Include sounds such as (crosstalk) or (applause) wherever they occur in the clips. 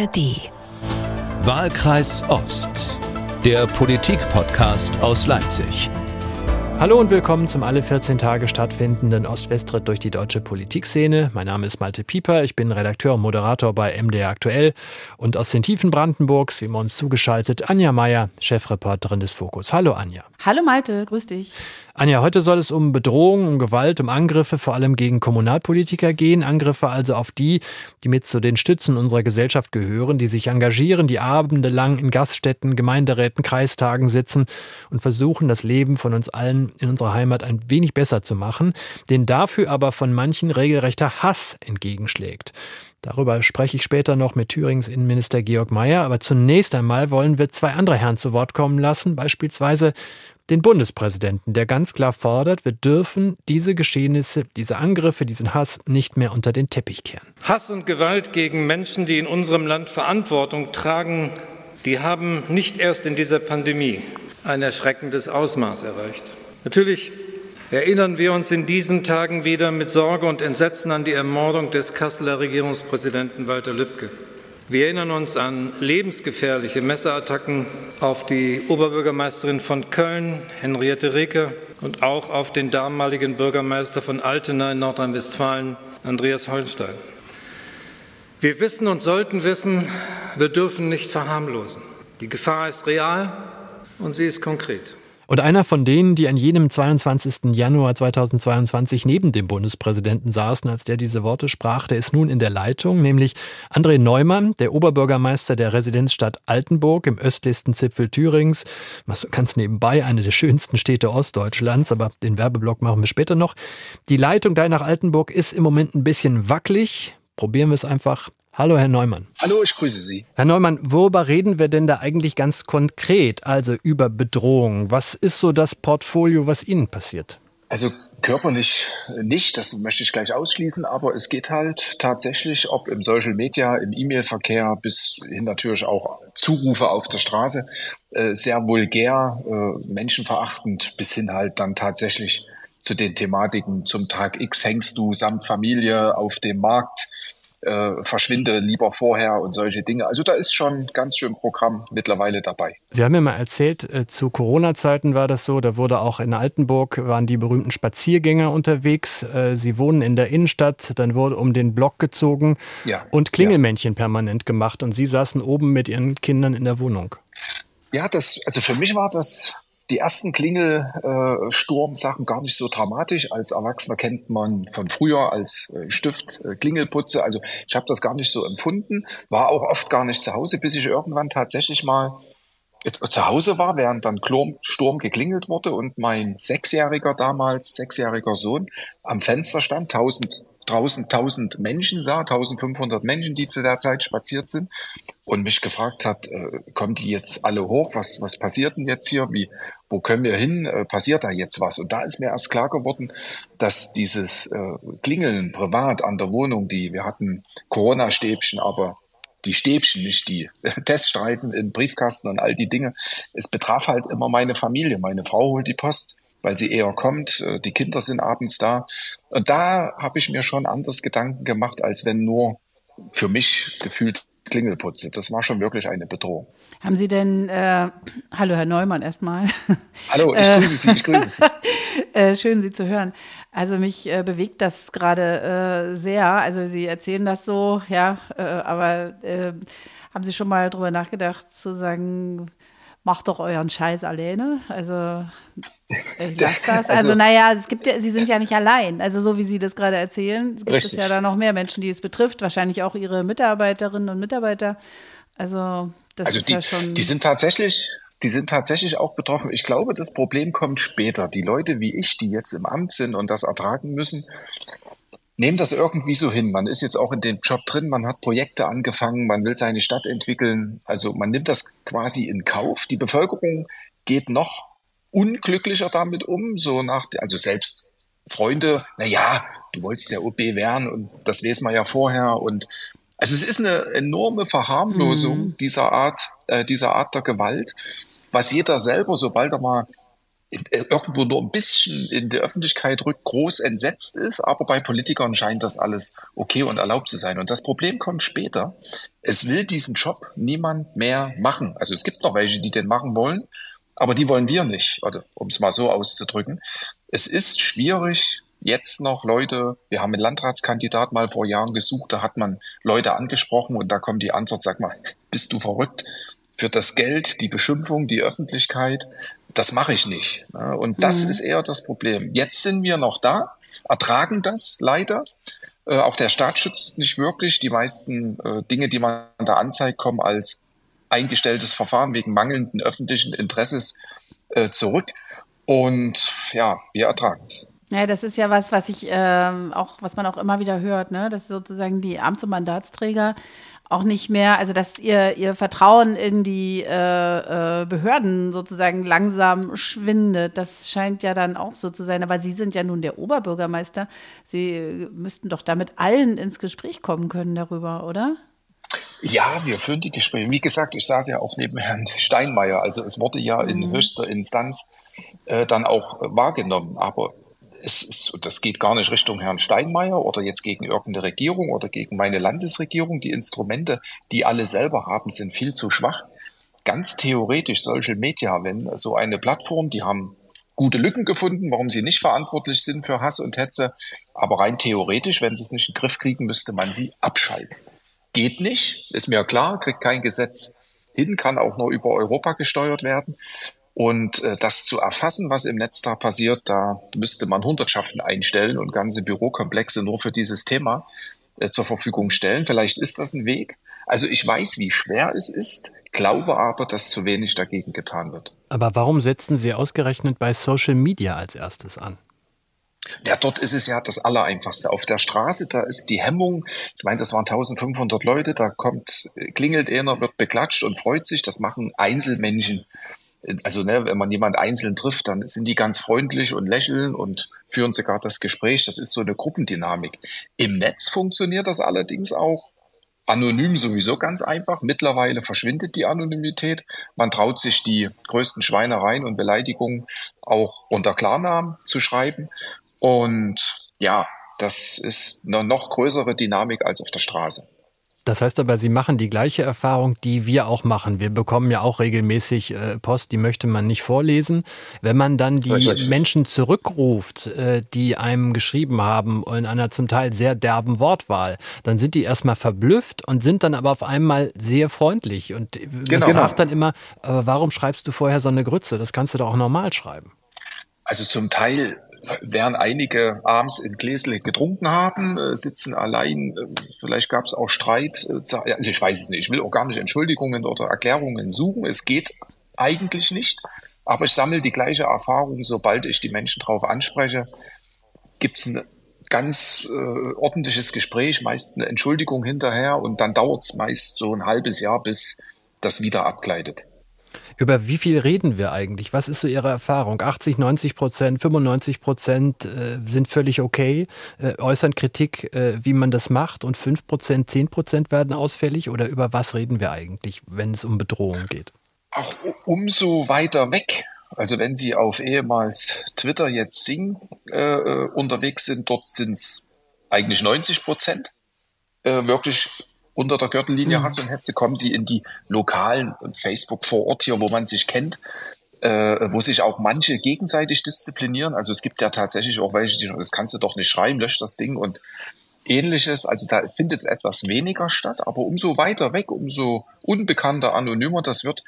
ARD. Wahlkreis Ost, der Politik-Podcast aus Leipzig. Hallo und willkommen zum alle 14 Tage stattfindenden Ost-West-Ritt durch die deutsche Politikszene. Mein Name ist Malte Pieper, ich bin Redakteur und Moderator bei MDR Aktuell und aus den Tiefen Brandenburgs, wie wir uns zugeschaltet, Anja Meier, Chefreporterin des Fokus. Hallo Anja. Hallo Malte, grüß dich. Anja, heute soll es um Bedrohung, um Gewalt, um Angriffe vor allem gegen Kommunalpolitiker gehen. Angriffe also auf die, die mit zu den Stützen unserer Gesellschaft gehören, die sich engagieren, die abendelang in Gaststätten, Gemeinderäten, Kreistagen sitzen und versuchen, das Leben von uns allen in unserer Heimat ein wenig besser zu machen, den dafür aber von manchen regelrechter Hass entgegenschlägt. Darüber spreche ich später noch mit Thürings Innenminister Georg Mayer, aber zunächst einmal wollen wir zwei andere Herren zu Wort kommen lassen, beispielsweise den Bundespräsidenten, der ganz klar fordert, wir dürfen diese Geschehnisse, diese Angriffe, diesen Hass nicht mehr unter den Teppich kehren. Hass und Gewalt gegen Menschen, die in unserem Land Verantwortung tragen, die haben nicht erst in dieser Pandemie ein erschreckendes Ausmaß erreicht. Natürlich erinnern wir uns in diesen Tagen wieder mit Sorge und Entsetzen an die Ermordung des Kasseler Regierungspräsidenten Walter Lübcke. Wir erinnern uns an lebensgefährliche Messerattacken auf die Oberbürgermeisterin von Köln, Henriette Reker, und auch auf den damaligen Bürgermeister von Altena in Nordrhein-Westfalen, Andreas Holstein. Wir wissen und sollten wissen, wir dürfen nicht verharmlosen. Die Gefahr ist real und sie ist konkret. Und einer von denen, die an jenem 22. Januar 2022 neben dem Bundespräsidenten saßen, als der diese Worte sprach, der ist nun in der Leitung, nämlich André Neumann, der Oberbürgermeister der Residenzstadt Altenburg im östlichsten Zipfel Thürings. Ganz nebenbei eine der schönsten Städte Ostdeutschlands, aber den Werbeblock machen wir später noch. Die Leitung da nach Altenburg ist im Moment ein bisschen wackelig. Probieren wir es einfach Hallo, Herr Neumann. Hallo, ich grüße Sie. Herr Neumann, worüber reden wir denn da eigentlich ganz konkret, also über Bedrohung? Was ist so das Portfolio, was Ihnen passiert? Also körperlich nicht, das möchte ich gleich ausschließen, aber es geht halt tatsächlich, ob im Social Media, im E-Mail-Verkehr bis hin natürlich auch Zurufe auf der Straße, äh, sehr vulgär, äh, menschenverachtend, bis hin halt dann tatsächlich zu den Thematiken zum Tag X hängst du samt Familie auf dem Markt äh, verschwinde lieber vorher und solche Dinge. Also da ist schon ganz schön Programm mittlerweile dabei. Sie haben mir mal erzählt, äh, zu Corona-Zeiten war das so, da wurde auch in Altenburg, waren die berühmten Spaziergänger unterwegs. Äh, Sie wohnen in der Innenstadt, dann wurde um den Block gezogen ja, und Klingelmännchen ja. permanent gemacht und Sie saßen oben mit Ihren Kindern in der Wohnung. Ja, das, also für mich war das die ersten Klingelsturmsachen gar nicht so dramatisch. Als Erwachsener kennt man von früher als äh, Stift äh, Klingelputze. Also ich habe das gar nicht so empfunden, war auch oft gar nicht zu Hause, bis ich irgendwann tatsächlich mal zu Hause war, während dann Sturm geklingelt wurde und mein sechsjähriger damals, sechsjähriger Sohn am Fenster stand, tausend draußen 1000 Menschen sah, 1500 Menschen, die zu der Zeit spaziert sind und mich gefragt hat, äh, kommen die jetzt alle hoch? Was, was passiert denn jetzt hier? Wie, wo können wir hin? Äh, passiert da jetzt was? Und da ist mir erst klar geworden, dass dieses äh, Klingeln privat an der Wohnung, die wir hatten Corona-Stäbchen, aber die Stäbchen, nicht die (laughs) Teststreifen im Briefkasten und all die Dinge. Es betraf halt immer meine Familie. Meine Frau holt die Post weil sie eher kommt. Äh, die Kinder sind abends da. Und da habe ich mir schon anders Gedanken gemacht, als wenn nur für mich gefühlt Klingelputze. Das war schon wirklich eine Bedrohung. Haben Sie denn, äh, hallo Herr Neumann erstmal. Hallo, ich grüße Sie, ich grüße Sie. (laughs) äh, schön, Sie zu hören. Also mich äh, bewegt das gerade äh, sehr. Also Sie erzählen das so, ja, äh, aber äh, haben Sie schon mal drüber nachgedacht zu sagen, macht doch euren Scheiß alleine. Also ich lasse (laughs) das. Also, also, naja, es gibt ja, sie sind ja nicht allein. Also so wie Sie das gerade erzählen, gibt richtig. es ja da noch mehr Menschen, die es betrifft. Wahrscheinlich auch Ihre Mitarbeiterinnen und Mitarbeiter. Also das also ist die, ja schon. Die sind tatsächlich. Die sind tatsächlich auch betroffen. Ich glaube, das Problem kommt später. Die Leute wie ich, die jetzt im Amt sind und das ertragen müssen, nehmen das irgendwie so hin. Man ist jetzt auch in dem Job drin, man hat Projekte angefangen, man will seine Stadt entwickeln. Also man nimmt das quasi in Kauf. Die Bevölkerung geht noch unglücklicher damit um, so nach, also selbst Freunde, na ja, du wolltest der OB werden und das weiß man ja vorher und also es ist eine enorme Verharmlosung mhm. dieser Art, äh, dieser Art der Gewalt, was jeder selber, sobald er mal äh, irgendwo nur ein bisschen in der Öffentlichkeit rückt, groß entsetzt ist, aber bei Politikern scheint das alles okay und erlaubt zu sein. Und das Problem kommt später. Es will diesen Job niemand mehr machen. Also es gibt noch welche, die den machen wollen, aber die wollen wir nicht, oder um es mal so auszudrücken. Es ist schwierig, jetzt noch Leute, wir haben einen Landratskandidat mal vor Jahren gesucht, da hat man Leute angesprochen und da kommt die Antwort, sag mal, bist du verrückt? Für das Geld, die Beschimpfung, die Öffentlichkeit, das mache ich nicht. Und das mhm. ist eher das Problem. Jetzt sind wir noch da, ertragen das leider. Äh, auch der Staat schützt nicht wirklich. Die meisten äh, Dinge, die man da anzeigt, kommen als eingestelltes Verfahren wegen mangelnden öffentlichen Interesses äh, zurück. Und ja, wir ertragen es. Ja, das ist ja was, was ich ähm, auch, was man auch immer wieder hört, ne? dass sozusagen die Amts- und Mandatsträger auch nicht mehr, also dass ihr, ihr Vertrauen in die äh, äh, Behörden sozusagen langsam schwindet. Das scheint ja dann auch so zu sein. Aber Sie sind ja nun der Oberbürgermeister. Sie müssten doch damit allen ins Gespräch kommen können darüber, oder? Ja, wir führen die Gespräche. Wie gesagt, ich saß ja auch neben Herrn Steinmeier. Also es wurde ja in mhm. höchster Instanz äh, dann auch äh, wahrgenommen. Aber es ist, das geht gar nicht Richtung Herrn Steinmeier oder jetzt gegen irgendeine Regierung oder gegen meine Landesregierung. Die Instrumente, die alle selber haben, sind viel zu schwach. Ganz theoretisch Social Media, wenn so eine Plattform, die haben gute Lücken gefunden, warum sie nicht verantwortlich sind für Hass und Hetze. Aber rein theoretisch, wenn sie es nicht in den Griff kriegen, müsste man sie abschalten. Geht nicht, ist mir klar, kriegt kein Gesetz hin, kann auch nur über Europa gesteuert werden. Und äh, das zu erfassen, was im Netz da passiert, da müsste man Hundertschaften einstellen und ganze Bürokomplexe nur für dieses Thema äh, zur Verfügung stellen. Vielleicht ist das ein Weg. Also ich weiß, wie schwer es ist, glaube aber, dass zu wenig dagegen getan wird. Aber warum setzen Sie ausgerechnet bei Social Media als erstes an? Ja, dort ist es ja das Allereinfachste. Auf der Straße, da ist die Hemmung, ich meine, das waren 1500 Leute, da kommt, klingelt einer, wird beklatscht und freut sich. Das machen Einzelmenschen also ne, wenn man jemand einzeln trifft, dann sind die ganz freundlich und lächeln und führen sogar das Gespräch. Das ist so eine Gruppendynamik. Im Netz funktioniert das allerdings auch anonym sowieso ganz einfach. Mittlerweile verschwindet die Anonymität. Man traut sich die größten Schweinereien und Beleidigungen auch unter Klarnamen zu schreiben. Und ja, das ist eine noch größere Dynamik als auf der Straße. Das heißt aber, Sie machen die gleiche Erfahrung, die wir auch machen. Wir bekommen ja auch regelmäßig äh, Post, die möchte man nicht vorlesen. Wenn man dann die Richtig. Menschen zurückruft, äh, die einem geschrieben haben in einer zum Teil sehr derben Wortwahl, dann sind die erstmal verblüfft und sind dann aber auf einmal sehr freundlich. Und genau. man fragt dann immer, warum schreibst du vorher so eine Grütze? Das kannst du doch auch normal schreiben. Also zum Teil während einige abends in Gläsle getrunken haben, äh, sitzen allein, äh, vielleicht gab es auch Streit, äh, also ich weiß es nicht, ich will auch gar nicht Entschuldigungen oder Erklärungen suchen, es geht eigentlich nicht, aber ich sammle die gleiche Erfahrung, sobald ich die Menschen darauf anspreche, gibt es ein ganz äh, ordentliches Gespräch, meist eine Entschuldigung hinterher und dann dauert es meist so ein halbes Jahr, bis das wieder abgleitet. Über wie viel reden wir eigentlich? Was ist so Ihre Erfahrung? 80, 90 Prozent, 95 Prozent äh, sind völlig okay, äh, äußern Kritik, äh, wie man das macht und 5 Prozent, 10 Prozent werden ausfällig? Oder über was reden wir eigentlich, wenn es um Bedrohung geht? Auch umso weiter weg. Also wenn Sie auf ehemals Twitter jetzt Sing äh, äh, unterwegs sind, dort sind es eigentlich 90 Prozent äh, wirklich unter der Gürtellinie mhm. Hass und Hetze, kommen sie in die lokalen Facebook vor Ort hier, wo man sich kennt, äh, wo sich auch manche gegenseitig disziplinieren. Also es gibt ja tatsächlich auch welche, die das kannst du doch nicht schreiben, löscht das Ding und ähnliches. Also da findet es etwas weniger statt, aber umso weiter weg, umso unbekannter, anonymer das wird,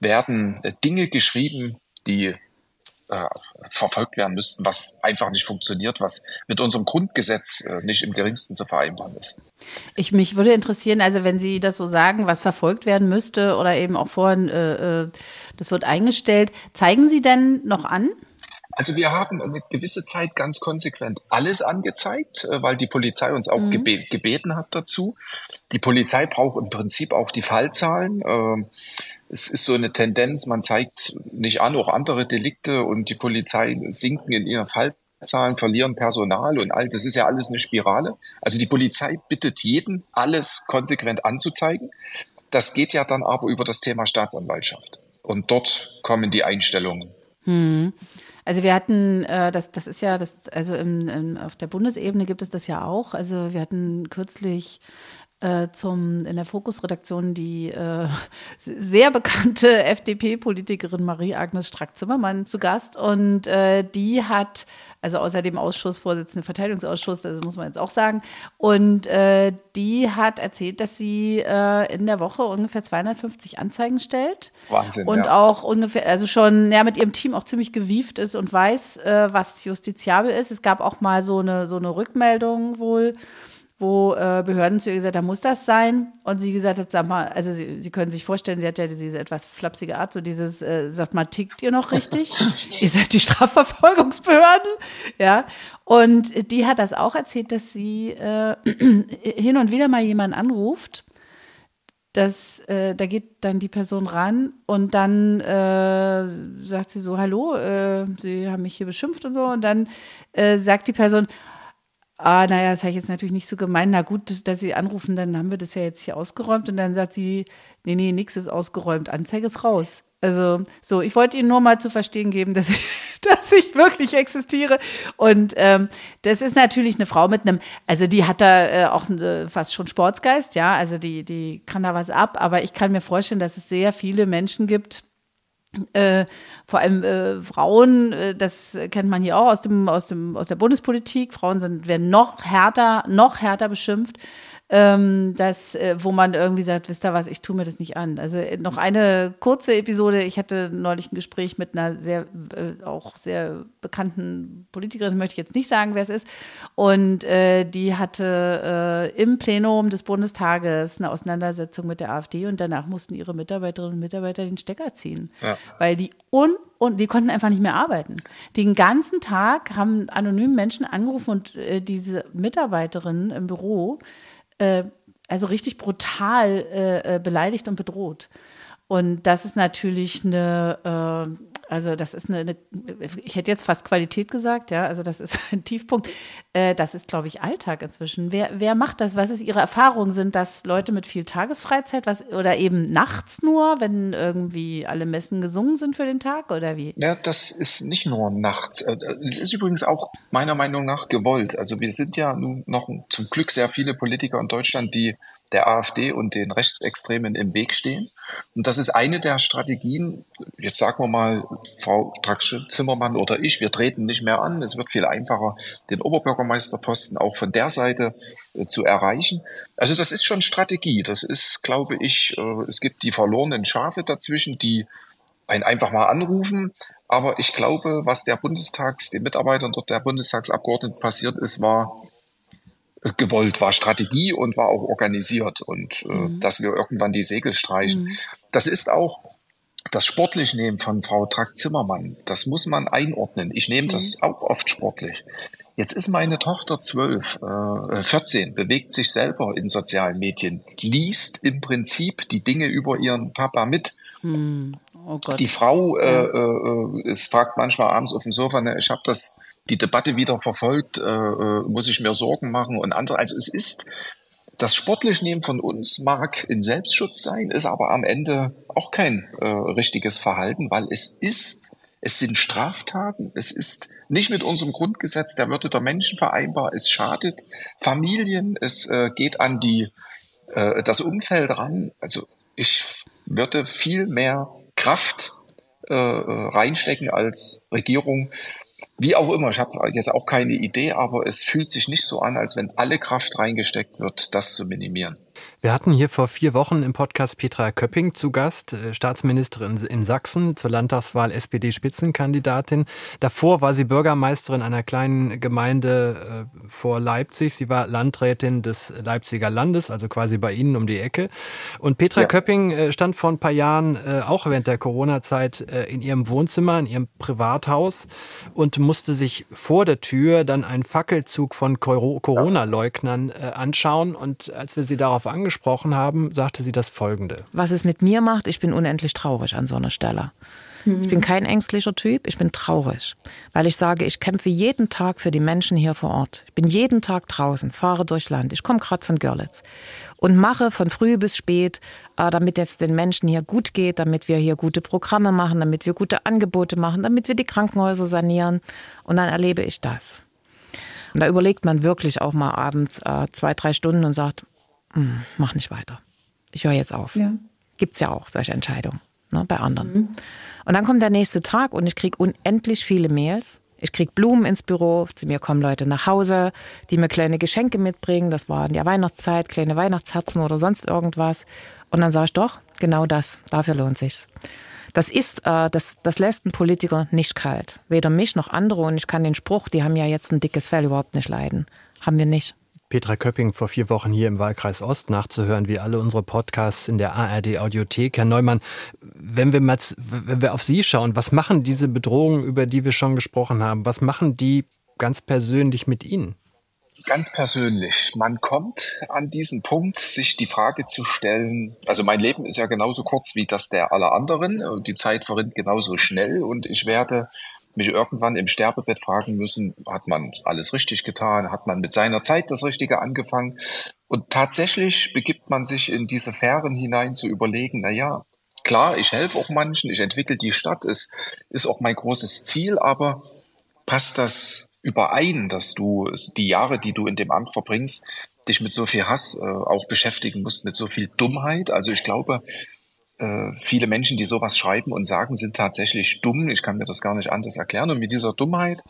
werden Dinge geschrieben, die äh, verfolgt werden müssten, was einfach nicht funktioniert, was mit unserem Grundgesetz äh, nicht im geringsten zu vereinbaren ist. Ich mich würde interessieren, also wenn Sie das so sagen, was verfolgt werden müsste oder eben auch vorhin, äh, äh das wird eingestellt, zeigen Sie denn noch an? Also wir haben eine gewisse Zeit ganz konsequent alles angezeigt, äh, weil die Polizei uns auch mhm. gebe gebeten hat dazu. Die Polizei braucht im Prinzip auch die Fallzahlen. Ähm, es ist so eine Tendenz, man zeigt nicht an, auch andere Delikte und die Polizei sinken in ihren Fallzahlen, verlieren Personal und all das ist ja alles eine Spirale. Also die Polizei bittet jeden, alles konsequent anzuzeigen. Das geht ja dann aber über das Thema Staatsanwaltschaft. Und dort kommen die Einstellungen. Hm. Also wir hatten, äh, das, das ist ja, das, also im, im, auf der Bundesebene gibt es das ja auch. Also wir hatten kürzlich äh, zum, in der Fokusredaktion die äh, (laughs) sehr bekannte (laughs) FDP-Politikerin Marie-Agnes Strack-Zimmermann zu Gast. Und äh, die hat, also außer dem Ausschussvorsitzenden Verteidigungsausschuss, das muss man jetzt auch sagen, und äh, die hat erzählt, dass sie äh, in der Woche ungefähr 250 Anzeigen stellt. Wahnsinn. Und ja. auch ungefähr, also schon ja, mit ihrem Team auch ziemlich gewieft ist und weiß, was justiziabel ist. Es gab auch mal so eine, so eine Rückmeldung wohl wo äh, Behörden zu ihr gesagt haben, muss das sein? Und sie gesagt hat, sag mal, also sie, sie können sich vorstellen, sie hat ja diese etwas flapsige Art, so dieses, äh, sagt mal, tickt ihr noch richtig? (laughs) ihr seid die Strafverfolgungsbehörden, ja. Und die hat das auch erzählt, dass sie äh, (clears throat) hin und wieder mal jemanden anruft, dass äh, da geht dann die Person ran und dann äh, sagt sie so, hallo, äh, Sie haben mich hier beschimpft und so. Und dann äh, sagt die Person, ah, naja, das habe ich jetzt natürlich nicht so gemeint. Na gut, dass Sie anrufen, dann haben wir das ja jetzt hier ausgeräumt. Und dann sagt sie, nee, nee, nichts ist ausgeräumt, Anzeige ist raus. Also so, ich wollte Ihnen nur mal zu verstehen geben, (laughs) dass ich, dass ich wirklich existiere. Und ähm, das ist natürlich eine Frau mit einem, also die hat da äh, auch äh, fast schon Sportsgeist, ja, also die, die kann da was ab. Aber ich kann mir vorstellen, dass es sehr viele Menschen gibt, äh, vor allem äh, Frauen, äh, das kennt man hier auch aus dem, aus dem, aus der Bundespolitik. Frauen sind, werden noch härter, noch härter beschimpft ähm, das, äh, wo man irgendwie sagt, wisst ihr was, ich tue mir das nicht an. Also äh, noch eine kurze Episode. Ich hatte neulich ein Gespräch mit einer sehr, äh, auch sehr bekannten Politikerin, möchte ich jetzt nicht sagen, wer es ist. Und äh, die hatte äh, im Plenum des Bundestages eine Auseinandersetzung mit der AfD und danach mussten ihre Mitarbeiterinnen und Mitarbeiter den Stecker ziehen. Ja. Weil die un und die konnten einfach nicht mehr arbeiten. Den ganzen Tag haben anonym Menschen angerufen und äh, diese Mitarbeiterinnen im Büro äh, also richtig brutal äh, äh, beleidigt und bedroht. Und das ist natürlich eine, äh, also das ist eine, eine, ich hätte jetzt fast Qualität gesagt, ja, also das ist (laughs) ein Tiefpunkt. Äh, das ist, glaube ich, Alltag inzwischen. Wer, wer macht das? Was ist Ihre Erfahrung? Sind das Leute mit viel Tagesfreizeit was, oder eben nachts nur, wenn irgendwie alle Messen gesungen sind für den Tag oder wie? Ja, das ist nicht nur nachts. Äh, es ist übrigens auch meiner Meinung nach gewollt. Also wir sind ja nun noch zum Glück sehr viele Politiker in Deutschland, die der AfD und den Rechtsextremen im Weg stehen. Und das ist eine der Strategien, jetzt sagen wir mal, Frau Drax-Zimmermann oder ich, wir treten nicht mehr an. Es wird viel einfacher, den Oberbürgermeisterposten auch von der Seite äh, zu erreichen. Also das ist schon Strategie. Das ist, glaube ich, äh, es gibt die verlorenen Schafe dazwischen, die einen einfach mal anrufen. Aber ich glaube, was der Bundestags, den Mitarbeitern dort der Bundestagsabgeordneten passiert ist, war gewollt, war Strategie und war auch organisiert und äh, mhm. dass wir irgendwann die Segel streichen. Mhm. Das ist auch das sportlich nehmen von Frau Track-Zimmermann. Das muss man einordnen. Ich nehme mhm. das auch oft sportlich. Jetzt ist meine Tochter zwölf, äh, 14, bewegt sich selber in sozialen Medien, liest im Prinzip die Dinge über ihren Papa mit. Mhm. Oh die Frau äh, äh, es fragt manchmal abends auf dem Sofa, ne, ich habe das die Debatte wieder verfolgt, äh, äh, muss ich mir Sorgen machen und andere. Also es ist, das sportlich Nehmen von uns mag in Selbstschutz sein, ist aber am Ende auch kein äh, richtiges Verhalten, weil es ist, es sind Straftaten, es ist nicht mit unserem Grundgesetz der Würde der Menschen vereinbar, es schadet Familien, es äh, geht an die, äh, das Umfeld ran. Also ich würde viel mehr Kraft äh, äh reinstecken als Regierung, wie auch immer, ich habe jetzt auch keine Idee, aber es fühlt sich nicht so an, als wenn alle Kraft reingesteckt wird, das zu minimieren. Wir hatten hier vor vier Wochen im Podcast Petra Köpping zu Gast, äh, Staatsministerin in Sachsen zur Landtagswahl SPD-Spitzenkandidatin. Davor war sie Bürgermeisterin einer kleinen Gemeinde äh, vor Leipzig. Sie war Landrätin des Leipziger Landes, also quasi bei Ihnen um die Ecke. Und Petra ja. Köpping äh, stand vor ein paar Jahren auch während der Corona-Zeit in ihrem Wohnzimmer, in ihrem Privathaus und musste sich vor der Tür dann einen Fackelzug von Corona-Leugnern anschauen. Und als wir sie darauf angesprochen haben, sagte sie das Folgende. Was es mit mir macht, ich bin unendlich traurig an so einer Stelle. Ich bin kein ängstlicher Typ, ich bin traurig, weil ich sage, ich kämpfe jeden Tag für die Menschen hier vor Ort. Ich bin jeden Tag draußen, fahre durchs Land. Ich komme gerade von Görlitz und mache von früh bis spät, äh, damit jetzt den Menschen hier gut geht, damit wir hier gute Programme machen, damit wir gute Angebote machen, damit wir die Krankenhäuser sanieren. Und dann erlebe ich das. Und da überlegt man wirklich auch mal abends äh, zwei, drei Stunden und sagt, hm, mach nicht weiter. Ich höre jetzt auf. Ja. Gibt es ja auch solche Entscheidungen ne, bei anderen. Mhm. Und dann kommt der nächste Tag und ich kriege unendlich viele Mails. Ich kriege Blumen ins Büro, zu mir kommen Leute nach Hause, die mir kleine Geschenke mitbringen. Das war in der Weihnachtszeit, kleine Weihnachtsherzen oder sonst irgendwas. Und dann sage ich doch, genau das, dafür lohnt sich's. Das ist, äh, das, das lässt einen Politiker nicht kalt. Weder mich noch andere. Und ich kann den Spruch, die haben ja jetzt ein dickes Fell überhaupt nicht leiden. Haben wir nicht. Petra Köpping vor vier Wochen hier im Wahlkreis Ost nachzuhören, wie alle unsere Podcasts in der ARD Audiothek. Herr Neumann, wenn wir mal, wenn wir auf Sie schauen, was machen diese Bedrohungen, über die wir schon gesprochen haben, was machen die ganz persönlich mit Ihnen? Ganz persönlich. Man kommt an diesen Punkt, sich die Frage zu stellen, also mein Leben ist ja genauso kurz wie das der aller anderen. Die Zeit verrinnt genauso schnell und ich werde mich irgendwann im Sterbebett fragen müssen, hat man alles richtig getan? Hat man mit seiner Zeit das Richtige angefangen? Und tatsächlich begibt man sich in diese Sphären hinein zu überlegen, na ja, klar, ich helfe auch manchen, ich entwickle die Stadt, es ist auch mein großes Ziel, aber passt das überein, dass du die Jahre, die du in dem Amt verbringst, dich mit so viel Hass äh, auch beschäftigen musst, mit so viel Dummheit? Also ich glaube, äh, viele Menschen, die sowas schreiben und sagen, sind tatsächlich dumm. Ich kann mir das gar nicht anders erklären. Und mit dieser Dummheit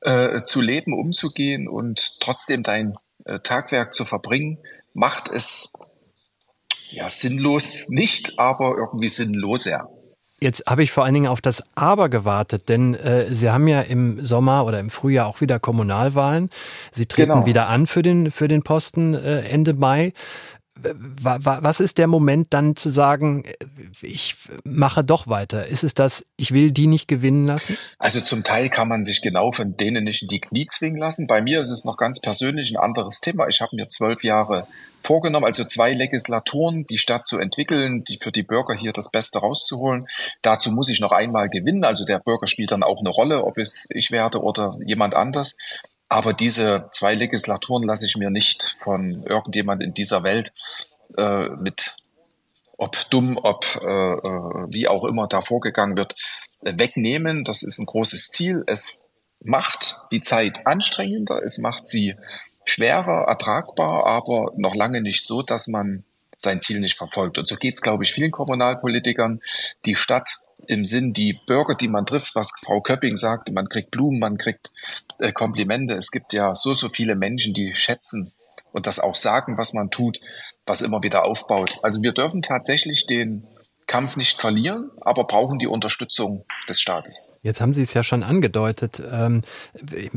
äh, zu leben, umzugehen und trotzdem dein äh, Tagwerk zu verbringen, macht es ja sinnlos nicht, aber irgendwie sinnloser. Jetzt habe ich vor allen Dingen auf das Aber gewartet, denn äh, Sie haben ja im Sommer oder im Frühjahr auch wieder Kommunalwahlen. Sie treten genau. wieder an für den, für den Posten äh, Ende Mai was ist der Moment dann zu sagen, ich mache doch weiter? Ist es das, ich will die nicht gewinnen lassen? Also zum Teil kann man sich genau von denen nicht in die Knie zwingen lassen. Bei mir ist es noch ganz persönlich ein anderes Thema. Ich habe mir zwölf Jahre vorgenommen, also zwei Legislaturen, die Stadt zu entwickeln, die für die Bürger hier das Beste rauszuholen. Dazu muss ich noch einmal gewinnen. Also der Bürger spielt dann auch eine Rolle, ob es ich werde oder jemand anders. Aber diese zwei Legislaturen lasse ich mir nicht von irgendjemand in dieser Welt äh, mit, ob dumm, ob äh, äh, wie auch immer da vorgegangen wird, wegnehmen. Das ist ein großes Ziel. Es macht die Zeit anstrengender, es macht sie schwerer, ertragbar, aber noch lange nicht so, dass man sein Ziel nicht verfolgt. Und so geht es, glaube ich, vielen Kommunalpolitikern. Die Stadt im Sinn, die Bürger, die man trifft, was Frau Köpping sagte, man kriegt Blumen, man kriegt äh, Komplimente. Es gibt ja so, so viele Menschen, die schätzen und das auch sagen, was man tut, was immer wieder aufbaut. Also wir dürfen tatsächlich den Kampf nicht verlieren, aber brauchen die Unterstützung des Staates. Jetzt haben Sie es ja schon angedeutet. Ähm,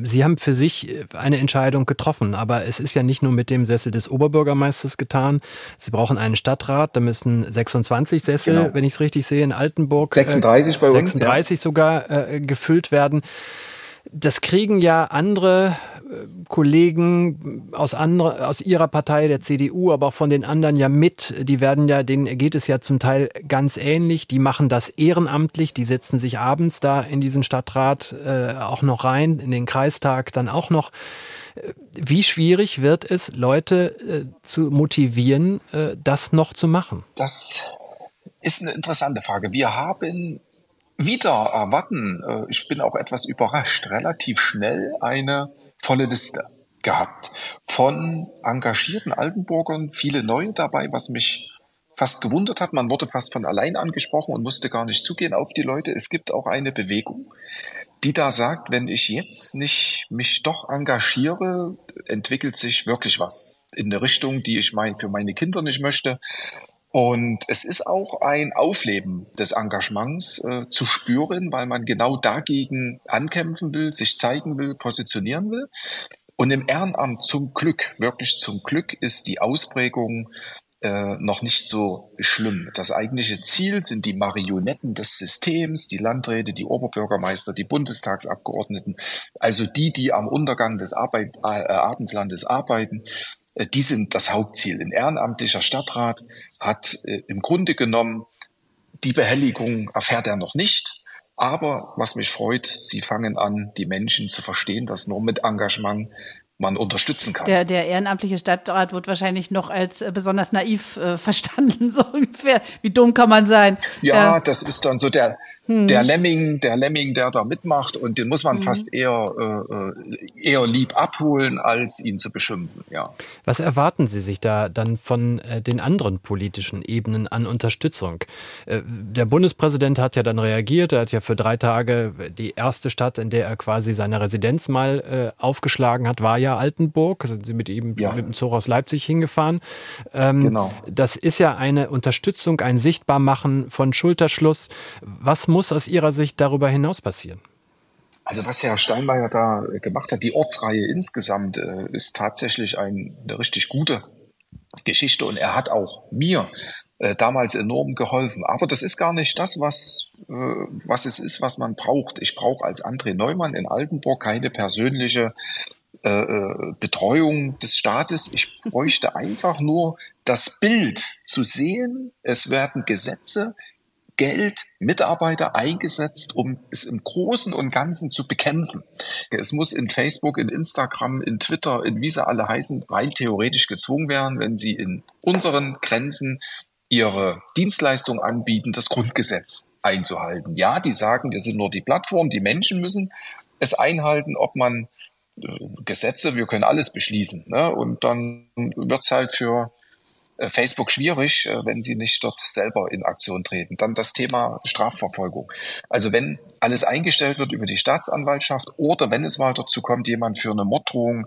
Sie haben für sich eine Entscheidung getroffen, aber es ist ja nicht nur mit dem Sessel des Oberbürgermeisters getan. Sie brauchen einen Stadtrat, da müssen 26 Sessel, genau. wenn ich es richtig sehe, in Altenburg. 36 bei 36 uns. 36 ja. sogar äh, gefüllt werden. Das kriegen ja andere äh, Kollegen aus, andere, aus ihrer Partei, der CDU, aber auch von den anderen ja mit. Die werden ja, denen geht es ja zum Teil ganz ähnlich. Die machen das ehrenamtlich, die setzen sich abends da in diesen Stadtrat äh, auch noch rein, in den Kreistag dann auch noch. Äh, wie schwierig wird es, Leute äh, zu motivieren, äh, das noch zu machen? Das ist eine interessante Frage. Wir haben wieder erwarten, äh, ich bin auch etwas überrascht, relativ schnell eine volle Liste gehabt von engagierten Altenburgern, viele neue dabei, was mich fast gewundert hat. Man wurde fast von allein angesprochen und musste gar nicht zugehen auf die Leute. Es gibt auch eine Bewegung, die da sagt, wenn ich jetzt nicht mich doch engagiere, entwickelt sich wirklich was in eine Richtung, die ich mein, für meine Kinder nicht möchte. Und es ist auch ein Aufleben des Engagements äh, zu spüren, weil man genau dagegen ankämpfen will, sich zeigen will, positionieren will. Und im Ehrenamt zum Glück, wirklich zum Glück, ist die Ausprägung äh, noch nicht so schlimm. Das eigentliche Ziel sind die Marionetten des Systems, die Landräte, die Oberbürgermeister, die Bundestagsabgeordneten, also die, die am Untergang des Arbeit, äh, Abendlandes arbeiten die sind das Hauptziel. Ein ehrenamtlicher Stadtrat hat äh, im Grunde genommen die Behelligung erfährt er noch nicht. Aber was mich freut, Sie fangen an, die Menschen zu verstehen, dass nur mit Engagement man unterstützen kann. Der, der ehrenamtliche Stadtrat wird wahrscheinlich noch als äh, besonders naiv äh, (laughs) verstanden, so ungefähr. Wie dumm kann man sein? Ja, äh, das ist dann so der, hm. der Lemming, der Lemming, der da mitmacht und den muss man hm. fast eher, äh, eher lieb abholen, als ihn zu beschimpfen, ja. Was erwarten Sie sich da dann von äh, den anderen politischen Ebenen an Unterstützung? Äh, der Bundespräsident hat ja dann reagiert, er hat ja für drei Tage die erste Stadt, in der er quasi seine Residenz mal äh, aufgeschlagen hat, war ja Altenburg, sind Sie mit ihm ja. mit dem Zug aus Leipzig hingefahren. Ähm, genau. Das ist ja eine Unterstützung, ein Sichtbarmachen von Schulterschluss. Was muss aus Ihrer Sicht darüber hinaus passieren? Also was Herr Steinmeier da gemacht hat, die Ortsreihe insgesamt äh, ist tatsächlich ein, eine richtig gute Geschichte und er hat auch mir äh, damals enorm geholfen. Aber das ist gar nicht das, was, äh, was es ist, was man braucht. Ich brauche als André Neumann in Altenburg keine persönliche äh, äh Betreuung des Staates. Ich bräuchte einfach nur das Bild zu sehen. Es werden Gesetze Geld, Mitarbeiter eingesetzt, um es im Großen und Ganzen zu bekämpfen. Es muss in Facebook, in Instagram, in Twitter, in wie sie alle heißen, rein theoretisch gezwungen werden, wenn sie in unseren Grenzen ihre Dienstleistung anbieten, das Grundgesetz einzuhalten. Ja, die sagen, wir sind nur die Plattform, die Menschen müssen es einhalten, ob man Gesetze, wir können alles beschließen. Ne? Und dann wird es halt für äh, Facebook schwierig, äh, wenn sie nicht dort selber in Aktion treten. Dann das Thema Strafverfolgung. Also wenn alles eingestellt wird über die Staatsanwaltschaft oder wenn es mal dazu kommt, jemand für eine Morddrohung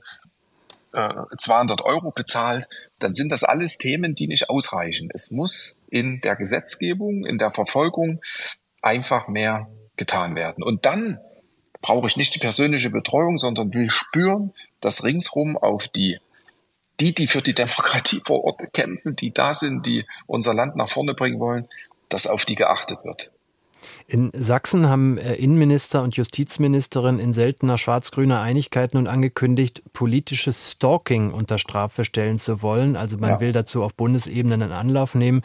200 äh, Euro bezahlt, dann sind das alles Themen, die nicht ausreichen. Es muss in der Gesetzgebung, in der Verfolgung einfach mehr getan werden. Und dann brauche ich nicht die persönliche Betreuung, sondern will spüren, dass ringsrum auf die die, die für die Demokratie (laughs) vor Ort kämpfen, die da sind, die unser Land nach vorne bringen wollen, dass auf die geachtet wird. In Sachsen haben äh, Innenminister und Justizministerin in seltener schwarz-grüner Einigkeit nun angekündigt, politisches Stalking unter Strafe stellen zu wollen. Also man ja. will dazu auf Bundesebene einen Anlauf nehmen.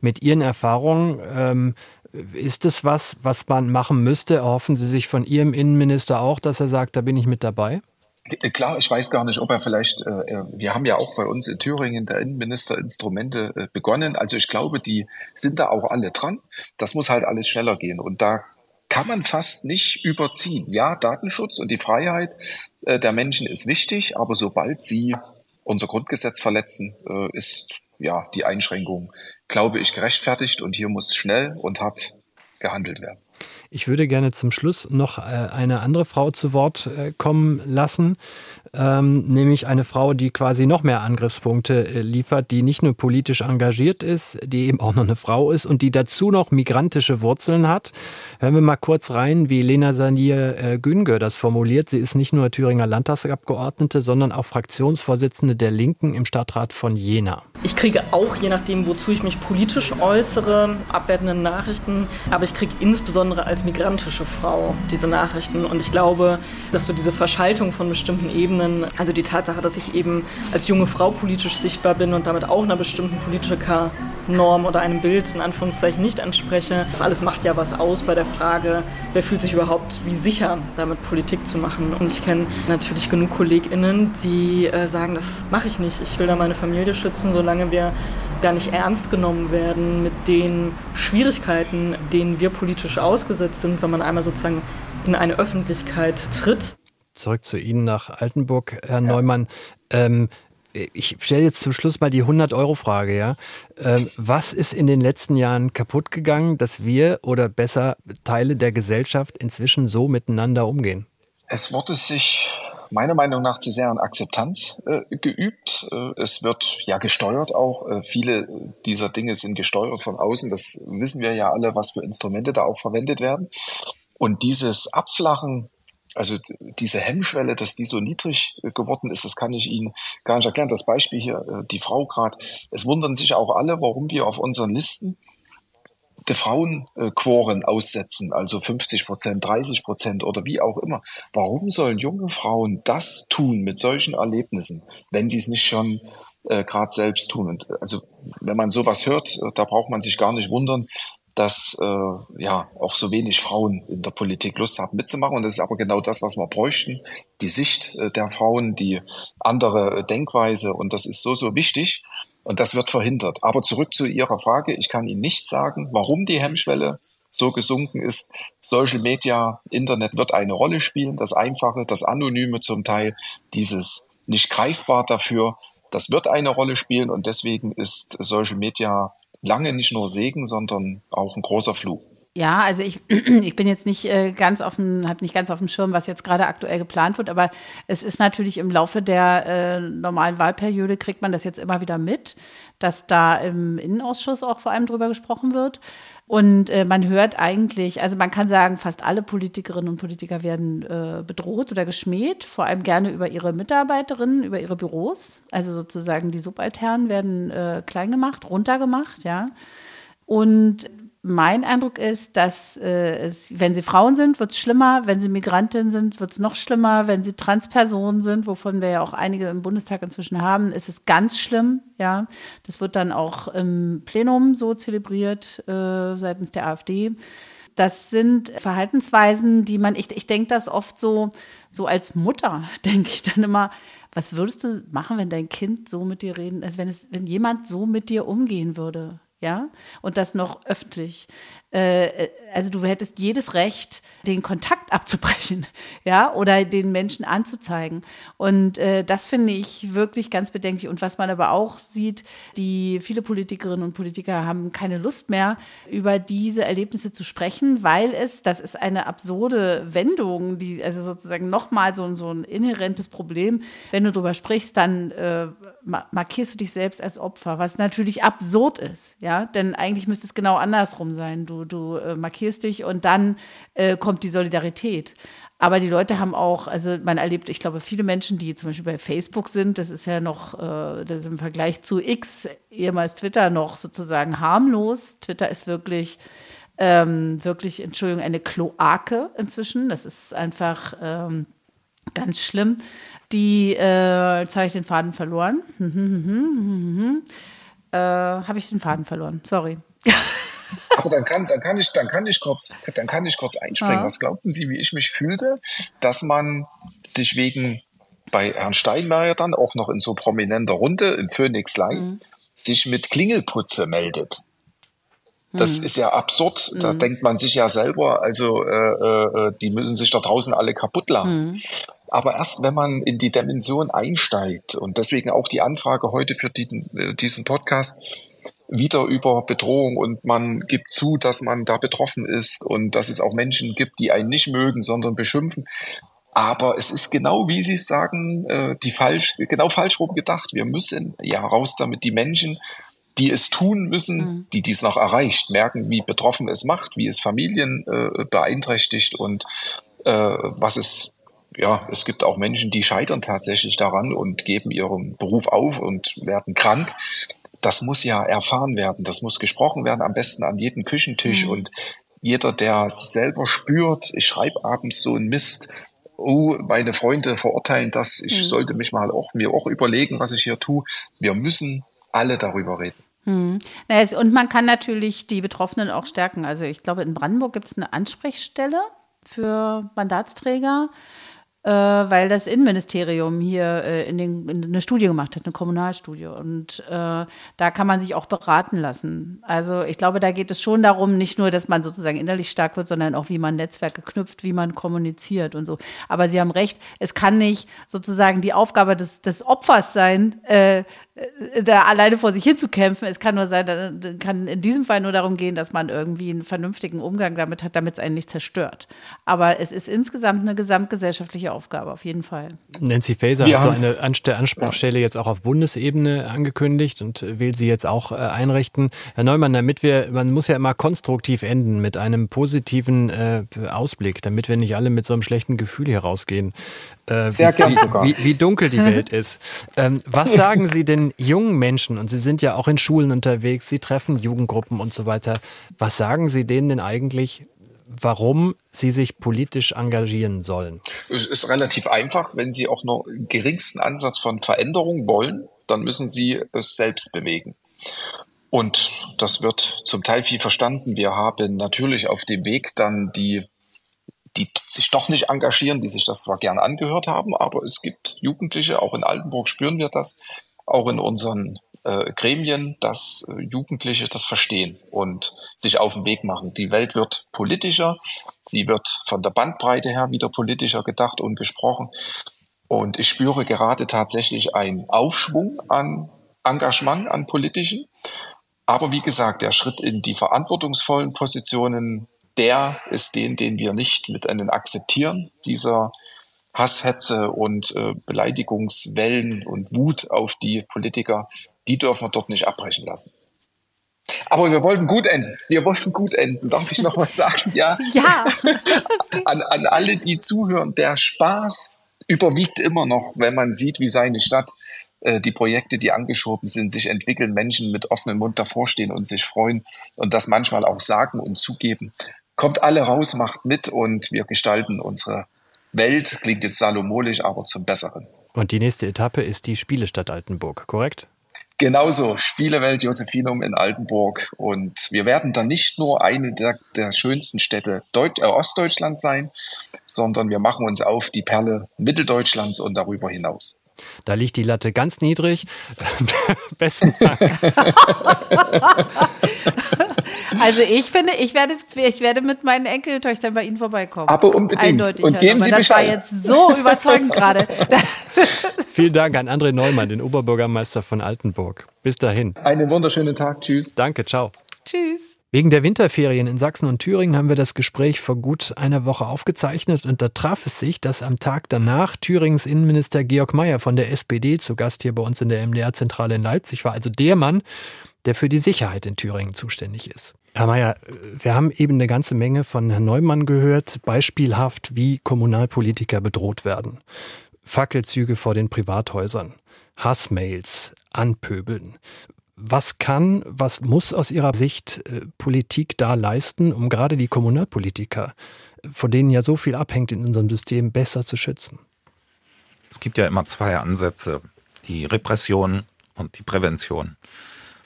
Mit Ihren Erfahrungen, ähm, ist es was, was man machen müsste? Erhoffen Sie sich von Ihrem Innenminister auch, dass er sagt, da bin ich mit dabei? Äh, klar, ich weiß gar nicht, ob er vielleicht, äh, wir haben ja auch bei uns in Thüringen der Innenminister Instrumente äh, begonnen. Also ich glaube, die sind da auch alle dran. Das muss halt alles schneller gehen. Und da kann man fast nicht überziehen. Ja, Datenschutz und die Freiheit äh, der Menschen ist wichtig, aber sobald sie unser Grundgesetz verletzen, äh, ist ja die Einschränkung, glaube ich, gerechtfertigt. Und hier muss schnell und hart gehandelt werden. Ich würde gerne zum Schluss noch äh, eine andere Frau zu Wort äh, kommen lassen, ähm, nämlich eine Frau, die quasi noch mehr Angriffspunkte äh, liefert, die nicht nur politisch engagiert ist, die eben auch noch eine Frau ist und die dazu noch migrantische Wurzeln hat. Hören wir mal kurz rein, wie Lena Sanier Güngör das formuliert. Sie ist nicht nur Thüringer Landtagsabgeordnete, sondern auch Fraktionsvorsitzende der Linken im Stadtrat von Jena. Ich kriege auch, je nachdem, wozu ich mich politisch äußere, abwertende Nachrichten, aber ich kriege insbesondere als migrantische Frau diese Nachrichten. Und ich glaube, dass so diese Verschaltung von bestimmten Ebenen, also die Tatsache, dass ich eben als junge Frau politisch sichtbar bin und damit auch einer bestimmten Politikernorm oder einem Bild in Anführungszeichen nicht entspreche, das alles macht ja was aus bei der Frage, wer fühlt sich überhaupt wie sicher, damit Politik zu machen. Und ich kenne natürlich genug KollegInnen, die äh, sagen, das mache ich nicht. Ich will da meine Familie schützen, solange wir gar nicht ernst genommen werden mit den Schwierigkeiten, denen wir politisch ausgesetzt sind, wenn man einmal sozusagen in eine Öffentlichkeit tritt. Zurück zu Ihnen nach Altenburg, Herr ja. Neumann. Ähm, ich stelle jetzt zum Schluss mal die 100-Euro-Frage. Ja? Ähm, was ist in den letzten Jahren kaputt gegangen, dass wir oder besser Teile der Gesellschaft inzwischen so miteinander umgehen? Es wurde sich meiner Meinung nach zu sehr an Akzeptanz äh, geübt. Äh, es wird ja gesteuert auch. Äh, viele dieser Dinge sind gesteuert von außen. Das wissen wir ja alle, was für Instrumente da auch verwendet werden. Und dieses Abflachen, also diese Hemmschwelle, dass die so niedrig äh, geworden ist, das kann ich Ihnen gar nicht erklären. Das Beispiel hier, äh, die Frau gerade, es wundern sich auch alle, warum wir auf unseren Listen bestimmte Frauenquoren aussetzen, also 50 Prozent, 30 Prozent oder wie auch immer. Warum sollen junge Frauen das tun mit solchen Erlebnissen, wenn sie es nicht schon äh, gerade selbst tun? Und also wenn man sowas hört, da braucht man sich gar nicht wundern, dass äh, ja auch so wenig Frauen in der Politik Lust haben mitzumachen. Und das ist aber genau das, was wir bräuchten. Die Sicht äh, der Frauen, die andere Denkweise. Und das ist so, so wichtig. Und das wird verhindert. Aber zurück zu Ihrer Frage. Ich kann Ihnen nicht sagen, warum die Hemmschwelle so gesunken ist. Social Media, Internet wird eine Rolle spielen. Das Einfache, das Anonyme zum Teil, dieses nicht greifbar dafür, das wird eine Rolle spielen. Und deswegen ist Social Media lange nicht nur Segen, sondern auch ein großer Fluch. Ja, also ich, (clears throat) ich bin jetzt nicht äh, ganz auf dem, habe nicht ganz auf dem Schirm, was jetzt gerade aktuell geplant wird, aber es ist natürlich im Laufe der äh, normalen Wahlperiode kriegt man das jetzt immer wieder mit, dass da im Innenausschuss auch vor allem drüber gesprochen wird. Und äh, man hört eigentlich, also man kann sagen, fast alle Politikerinnen und Politiker werden äh, bedroht oder geschmäht, vor allem gerne über ihre Mitarbeiterinnen, über ihre Büros. Also sozusagen die Subalternen werden äh, klein gemacht, runtergemacht, ja. Und mein Eindruck ist, dass äh, es, wenn sie Frauen sind, wird es schlimmer, wenn sie Migrantinnen sind, wird es noch schlimmer, wenn sie Transpersonen sind, wovon wir ja auch einige im Bundestag inzwischen haben, ist es ganz schlimm. Ja, das wird dann auch im Plenum so zelebriert äh, seitens der AfD. Das sind Verhaltensweisen, die man, ich, ich denke das oft so, so als Mutter, (laughs) denke ich dann immer, was würdest du machen, wenn dein Kind so mit dir reden, also wenn es, wenn jemand so mit dir umgehen würde? Ja, und das noch öffentlich. Äh, also du hättest jedes Recht, den Kontakt abzubrechen, (laughs) ja, oder den Menschen anzuzeigen. Und äh, das finde ich wirklich ganz bedenklich. Und was man aber auch sieht, die viele Politikerinnen und Politiker haben keine Lust mehr, über diese Erlebnisse zu sprechen, weil es, das ist eine absurde Wendung, die, also sozusagen nochmal so, so ein inhärentes Problem. Wenn du darüber sprichst, dann äh, markierst du dich selbst als Opfer, was natürlich absurd ist, ja, denn eigentlich müsste es genau andersrum sein. Du, du äh, markierst dich und dann äh, kommt die Solidarität. Aber die Leute haben auch, also man erlebt, ich glaube, viele Menschen, die zum Beispiel bei Facebook sind, das ist ja noch, äh, das ist im Vergleich zu X, ehemals Twitter, noch sozusagen harmlos. Twitter ist wirklich, ähm, wirklich, Entschuldigung, eine Kloake inzwischen. Das ist einfach ähm, ganz schlimm. Die, äh, jetzt habe ich den Faden verloren. (laughs) äh, habe ich den Faden verloren, sorry. (laughs) Aber dann kann, dann kann ich, dann kann ich kurz, dann kann ich kurz einspringen. Ja. Was glaubten Sie, wie ich mich fühlte, dass man sich wegen bei Herrn Steinmeier dann auch noch in so prominenter Runde in Phoenix Live mhm. sich mit Klingelputze meldet? Das mhm. ist ja absurd. Da mhm. denkt man sich ja selber, also äh, äh, die müssen sich da draußen alle kaputt lachen. Mhm. Aber erst wenn man in die Dimension einsteigt und deswegen auch die Anfrage heute für die, äh, diesen Podcast, wieder über Bedrohung und man gibt zu, dass man da betroffen ist und dass es auch Menschen gibt, die einen nicht mögen, sondern beschimpfen. Aber es ist genau, wie Sie es sagen, äh, die falsch, genau falsch rum gedacht. Wir müssen ja raus damit die Menschen, die es tun müssen, mhm. die dies noch erreicht, merken, wie betroffen es macht, wie es Familien äh, beeinträchtigt und äh, was es ja, es gibt auch Menschen, die scheitern tatsächlich daran und geben ihren Beruf auf und werden krank das muss ja erfahren werden, das muss gesprochen werden, am besten an jedem Küchentisch mhm. und jeder, der selber spürt, ich schreibe abends so einen Mist, oh, meine Freunde verurteilen das, ich mhm. sollte mich mal auch mir auch überlegen, was ich hier tue. Wir müssen alle darüber reden. Hm. Und man kann natürlich die Betroffenen auch stärken. Also ich glaube, in Brandenburg gibt es eine Ansprechstelle für Mandatsträger weil das Innenministerium hier äh, in, den, in eine Studie gemacht hat, eine Kommunalstudie. Und äh, da kann man sich auch beraten lassen. Also ich glaube, da geht es schon darum, nicht nur, dass man sozusagen innerlich stark wird, sondern auch, wie man Netzwerke knüpft, wie man kommuniziert und so. Aber Sie haben recht, es kann nicht sozusagen die Aufgabe des, des Opfers sein, äh, äh, da alleine vor sich hinzukämpfen. Es kann nur sein, kann in diesem Fall nur darum gehen, dass man irgendwie einen vernünftigen Umgang damit hat, damit es einen nicht zerstört. Aber es ist insgesamt eine gesamtgesellschaftliche Aufgabe, auf jeden Fall. Nancy Faeser Wir hat so eine Anspruchsstelle jetzt auch auf Bundesebene angekündigt und will sie jetzt auch äh, einrichten. Herr Neumann, damit wir, man muss ja immer konstruktiv enden mit einem positiven äh, Ausblick, damit wir nicht alle mit so einem schlechten Gefühl hier rausgehen. Äh, Sehr wie, gern sogar. Wie, wie, dunkel die Welt ist. Ähm, was (laughs) sagen Sie den jungen Menschen, und Sie sind ja auch in Schulen unterwegs, Sie treffen Jugendgruppen und so weiter, was sagen Sie denen denn eigentlich, warum sie sich politisch engagieren sollen? Es ist relativ einfach. Wenn Sie auch nur geringsten Ansatz von Veränderung wollen, dann müssen Sie es selbst bewegen. Und das wird zum Teil viel verstanden. Wir haben natürlich auf dem Weg dann die, die sich doch nicht engagieren, die sich das zwar gerne angehört haben, aber es gibt Jugendliche, auch in Altenburg spüren wir das, auch in unseren äh, Gremien, dass äh, Jugendliche das verstehen und sich auf den Weg machen. Die Welt wird politischer, sie wird von der Bandbreite her wieder politischer gedacht und gesprochen. Und ich spüre gerade tatsächlich einen Aufschwung an Engagement, an politischen. Aber wie gesagt, der Schritt in die verantwortungsvollen Positionen, der ist den, den wir nicht mit einem akzeptieren, dieser Hasshetze und äh, Beleidigungswellen und Wut auf die Politiker, die dürfen wir dort nicht abbrechen lassen. Aber wir wollten gut enden. Wir wollten gut enden. Darf ich noch was sagen? Ja. Ja. (laughs) an, an alle, die zuhören, der Spaß überwiegt immer noch, wenn man sieht, wie seine Stadt äh, die Projekte, die angeschoben sind, sich entwickeln, Menschen mit offenem Mund davor stehen und sich freuen und das manchmal auch sagen und zugeben. Kommt alle raus, macht mit und wir gestalten unsere Welt, klingt jetzt salomolisch, aber zum Besseren. Und die nächste Etappe ist die Spielestadt Altenburg, korrekt? Genauso, Spielewelt Josephinum in Altenburg. Und wir werden dann nicht nur eine der, der schönsten Städte Deut äh, Ostdeutschlands sein, sondern wir machen uns auf die Perle Mitteldeutschlands und darüber hinaus. Da liegt die Latte ganz niedrig. (laughs) Besten Dank. (laughs) also ich finde, ich werde, ich werde mit meinen Enkeltöchtern bei Ihnen vorbeikommen. Aber unbedingt. Eindeutig. Und geben Sie das Bescheid. war jetzt so überzeugend gerade. (laughs) Vielen Dank an André Neumann, den Oberbürgermeister von Altenburg. Bis dahin. Einen wunderschönen Tag. Tschüss. Danke, ciao. Tschüss. Wegen der Winterferien in Sachsen und Thüringen haben wir das Gespräch vor gut einer Woche aufgezeichnet und da traf es sich, dass am Tag danach Thürings Innenminister Georg Mayer von der SPD zu Gast hier bei uns in der MDR-Zentrale in Leipzig war, also der Mann, der für die Sicherheit in Thüringen zuständig ist. Herr Mayer, wir haben eben eine ganze Menge von Herrn Neumann gehört, beispielhaft, wie Kommunalpolitiker bedroht werden. Fackelzüge vor den Privathäusern, Hassmails, Anpöbeln. Was kann, was muss aus Ihrer Sicht äh, Politik da leisten, um gerade die Kommunalpolitiker, von denen ja so viel abhängt in unserem System, besser zu schützen? Es gibt ja immer zwei Ansätze, die Repression und die Prävention.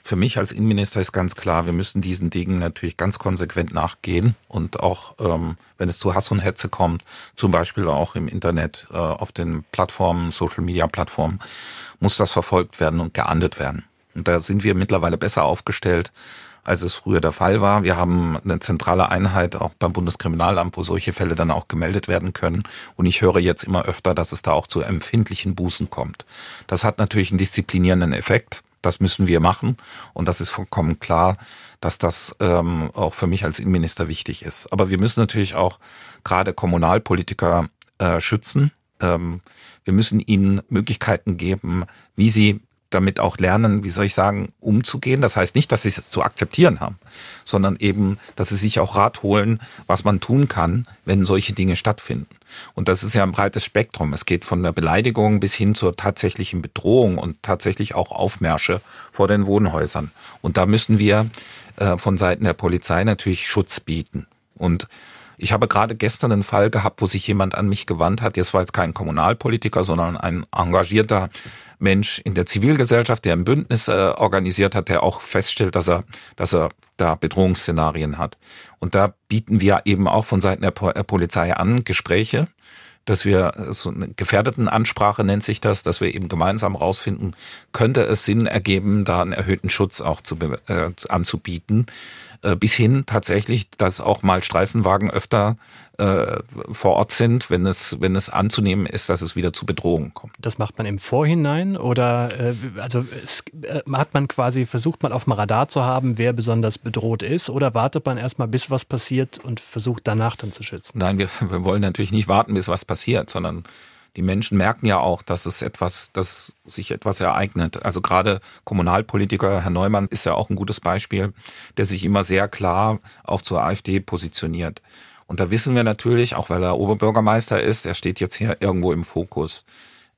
Für mich als Innenminister ist ganz klar, wir müssen diesen Dingen natürlich ganz konsequent nachgehen und auch, ähm, wenn es zu Hass und Hetze kommt, zum Beispiel auch im Internet, äh, auf den Plattformen, Social-Media-Plattformen, muss das verfolgt werden und geahndet werden. Und da sind wir mittlerweile besser aufgestellt, als es früher der Fall war. Wir haben eine zentrale Einheit auch beim Bundeskriminalamt, wo solche Fälle dann auch gemeldet werden können. Und ich höre jetzt immer öfter, dass es da auch zu empfindlichen Bußen kommt. Das hat natürlich einen disziplinierenden Effekt. Das müssen wir machen. Und das ist vollkommen klar, dass das ähm, auch für mich als Innenminister wichtig ist. Aber wir müssen natürlich auch gerade Kommunalpolitiker äh, schützen. Ähm, wir müssen ihnen Möglichkeiten geben, wie sie damit auch lernen, wie soll ich sagen, umzugehen. Das heißt nicht, dass sie es zu akzeptieren haben, sondern eben, dass sie sich auch Rat holen, was man tun kann, wenn solche Dinge stattfinden. Und das ist ja ein breites Spektrum. Es geht von der Beleidigung bis hin zur tatsächlichen Bedrohung und tatsächlich auch Aufmärsche vor den Wohnhäusern. Und da müssen wir äh, von Seiten der Polizei natürlich Schutz bieten. Und ich habe gerade gestern einen Fall gehabt, wo sich jemand an mich gewandt hat. Jetzt war jetzt kein Kommunalpolitiker, sondern ein engagierter Mensch in der Zivilgesellschaft, der ein Bündnis äh, organisiert hat, der auch feststellt, dass er, dass er da Bedrohungsszenarien hat. Und da bieten wir eben auch von Seiten der po äh, Polizei an Gespräche, dass wir äh, so eine gefährdeten Ansprache nennt sich das, dass wir eben gemeinsam rausfinden, könnte es Sinn ergeben, da einen erhöhten Schutz auch zu, äh, anzubieten, äh, bis hin tatsächlich, dass auch mal Streifenwagen öfter äh, vor Ort sind, wenn es, wenn es anzunehmen ist, dass es wieder zu Bedrohungen kommt. Das macht man im Vorhinein oder äh, also es, äh, hat man quasi versucht mal auf dem Radar zu haben, wer besonders bedroht ist oder wartet man erstmal bis was passiert und versucht danach dann zu schützen? Nein, wir, wir wollen natürlich nicht warten, bis was passiert, sondern die Menschen merken ja auch, dass es etwas, dass sich etwas ereignet. Also gerade Kommunalpolitiker, Herr Neumann ist ja auch ein gutes Beispiel, der sich immer sehr klar auch zur AfD positioniert. Und da wissen wir natürlich, auch weil er Oberbürgermeister ist, er steht jetzt hier irgendwo im Fokus.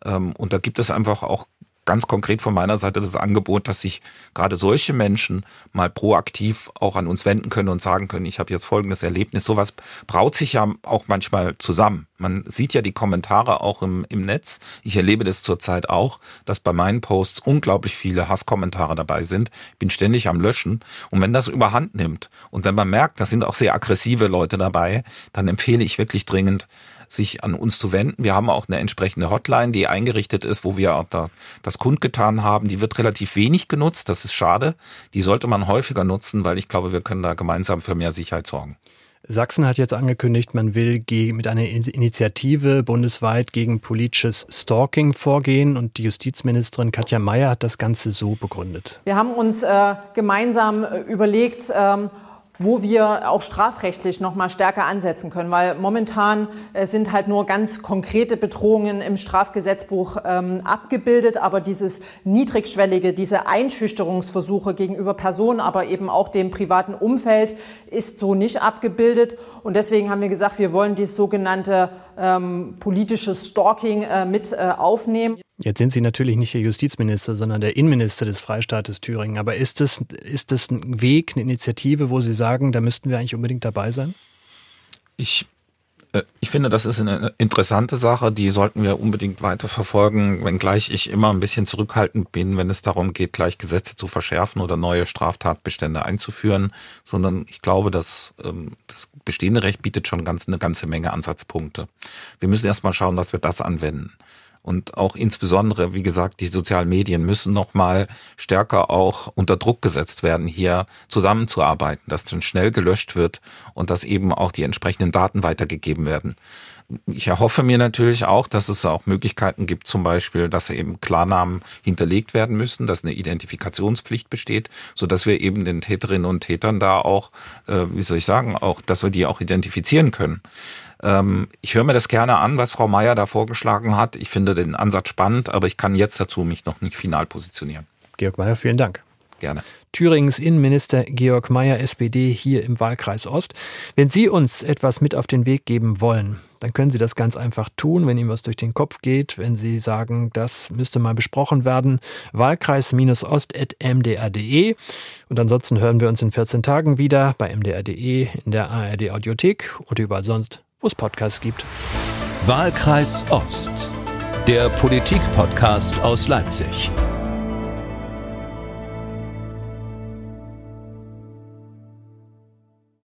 Ähm, und da gibt es einfach auch ganz konkret von meiner Seite das Angebot, dass sich gerade solche Menschen mal proaktiv auch an uns wenden können und sagen können, ich habe jetzt folgendes Erlebnis. Sowas braut sich ja auch manchmal zusammen. Man sieht ja die Kommentare auch im, im Netz. Ich erlebe das zurzeit auch, dass bei meinen Posts unglaublich viele Hasskommentare dabei sind. Bin ständig am Löschen. Und wenn das überhand nimmt und wenn man merkt, da sind auch sehr aggressive Leute dabei, dann empfehle ich wirklich dringend, sich an uns zu wenden. Wir haben auch eine entsprechende Hotline, die eingerichtet ist, wo wir auch da das kundgetan haben. Die wird relativ wenig genutzt. Das ist schade. Die sollte man häufiger nutzen, weil ich glaube, wir können da gemeinsam für mehr Sicherheit sorgen. Sachsen hat jetzt angekündigt, man will mit einer Initiative bundesweit gegen politisches Stalking vorgehen und die Justizministerin Katja Mayer hat das Ganze so begründet. Wir haben uns äh, gemeinsam äh, überlegt, ähm, wo wir auch strafrechtlich noch mal stärker ansetzen können, weil momentan äh, sind halt nur ganz konkrete Bedrohungen im Strafgesetzbuch ähm, abgebildet, aber dieses niedrigschwellige, diese Einschüchterungsversuche gegenüber Personen, aber eben auch dem privaten Umfeld ist so nicht abgebildet. Und deswegen haben wir gesagt, wir wollen dieses sogenannte ähm, politische Stalking äh, mit äh, aufnehmen. Jetzt sind Sie natürlich nicht der Justizminister, sondern der Innenminister des Freistaates Thüringen. Aber ist das, ist das ein Weg, eine Initiative, wo Sie sagen, da müssten wir eigentlich unbedingt dabei sein? Ich, ich finde, das ist eine interessante Sache, die sollten wir unbedingt weiterverfolgen, wenngleich ich immer ein bisschen zurückhaltend bin, wenn es darum geht, gleich Gesetze zu verschärfen oder neue Straftatbestände einzuführen, sondern ich glaube, dass ähm, das bestehende Recht bietet schon ganz, eine ganze Menge Ansatzpunkte. Wir müssen erstmal schauen, dass wir das anwenden. Und auch insbesondere, wie gesagt, die sozialen Medien müssen nochmal stärker auch unter Druck gesetzt werden, hier zusammenzuarbeiten, dass dann schnell gelöscht wird und dass eben auch die entsprechenden Daten weitergegeben werden. Ich erhoffe mir natürlich auch, dass es auch Möglichkeiten gibt, zum Beispiel, dass eben Klarnamen hinterlegt werden müssen, dass eine Identifikationspflicht besteht, so dass wir eben den Täterinnen und Tätern da auch, äh, wie soll ich sagen, auch, dass wir die auch identifizieren können. Ähm, ich höre mir das gerne an, was Frau Meier da vorgeschlagen hat. Ich finde den Ansatz spannend, aber ich kann jetzt dazu mich noch nicht final positionieren. Georg Mayer, vielen Dank. Gerne. Thüringens Innenminister Georg Mayer, SPD, hier im Wahlkreis Ost. Wenn Sie uns etwas mit auf den Weg geben wollen, dann können Sie das ganz einfach tun, wenn Ihnen was durch den Kopf geht, wenn Sie sagen, das müsste mal besprochen werden. Wahlkreis-ost.mdr.de. Und ansonsten hören wir uns in 14 Tagen wieder bei mdr.de, in der ARD Audiothek und überall sonst, wo es Podcasts gibt. Wahlkreis Ost, der Politik-Podcast aus Leipzig.